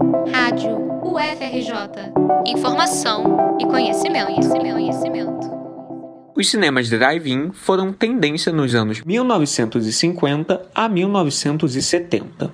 Rádio UFRJ. Informação e conhecimento, conhecimento, conhecimento. Os cinemas drive-in foram tendência nos anos 1950 a 1970.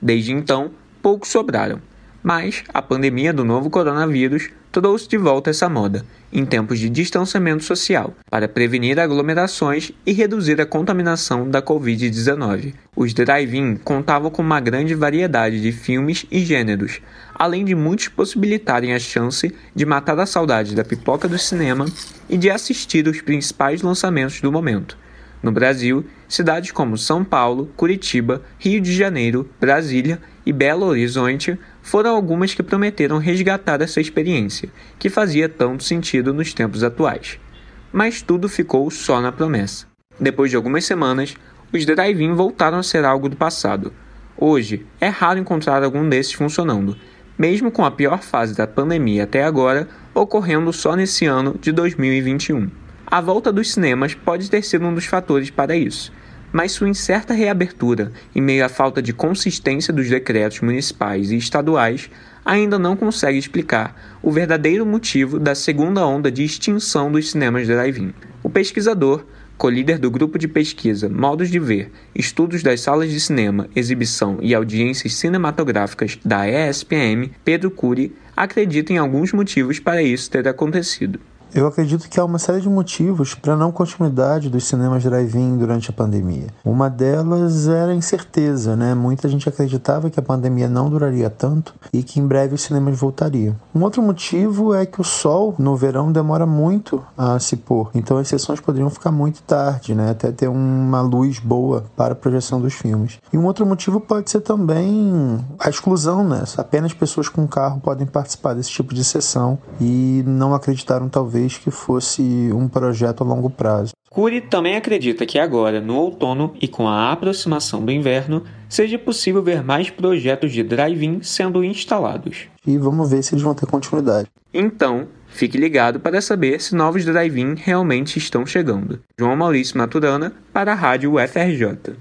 Desde então, poucos sobraram. Mas a pandemia do novo coronavírus trouxe de volta essa moda, em tempos de distanciamento social, para prevenir aglomerações e reduzir a contaminação da Covid-19. Os drive-in contavam com uma grande variedade de filmes e gêneros, além de muitos possibilitarem a chance de matar a saudade da pipoca do cinema e de assistir os principais lançamentos do momento. No Brasil, cidades como São Paulo, Curitiba, Rio de Janeiro, Brasília e Belo Horizonte foram algumas que prometeram resgatar essa experiência, que fazia tanto sentido nos tempos atuais. Mas tudo ficou só na promessa. Depois de algumas semanas, os drive-in voltaram a ser algo do passado. Hoje, é raro encontrar algum desses funcionando, mesmo com a pior fase da pandemia até agora ocorrendo só nesse ano de 2021. A volta dos cinemas pode ter sido um dos fatores para isso, mas sua incerta reabertura, em meio à falta de consistência dos decretos municipais e estaduais, ainda não consegue explicar o verdadeiro motivo da segunda onda de extinção dos cinemas drive-in. O pesquisador, co-líder do grupo de pesquisa Modos de Ver, Estudos das Salas de Cinema, Exibição e Audiências Cinematográficas da ESPM, Pedro Cury, acredita em alguns motivos para isso ter acontecido. Eu acredito que há uma série de motivos para a não continuidade dos cinemas drive-in durante a pandemia. Uma delas era a incerteza, né? Muita gente acreditava que a pandemia não duraria tanto e que em breve os cinemas voltariam. Um outro motivo é que o sol no verão demora muito a se pôr, então as sessões poderiam ficar muito tarde, né? Até ter uma luz boa para a projeção dos filmes. E um outro motivo pode ser também a exclusão, né? Apenas pessoas com carro podem participar desse tipo de sessão e não acreditaram talvez vez que fosse um projeto a longo prazo. Cury também acredita que agora, no outono e com a aproximação do inverno, seja possível ver mais projetos de drive-in sendo instalados. E vamos ver se eles vão ter continuidade. Então, fique ligado para saber se novos drive-in realmente estão chegando. João Maurício Maturana para a Rádio UFRJ.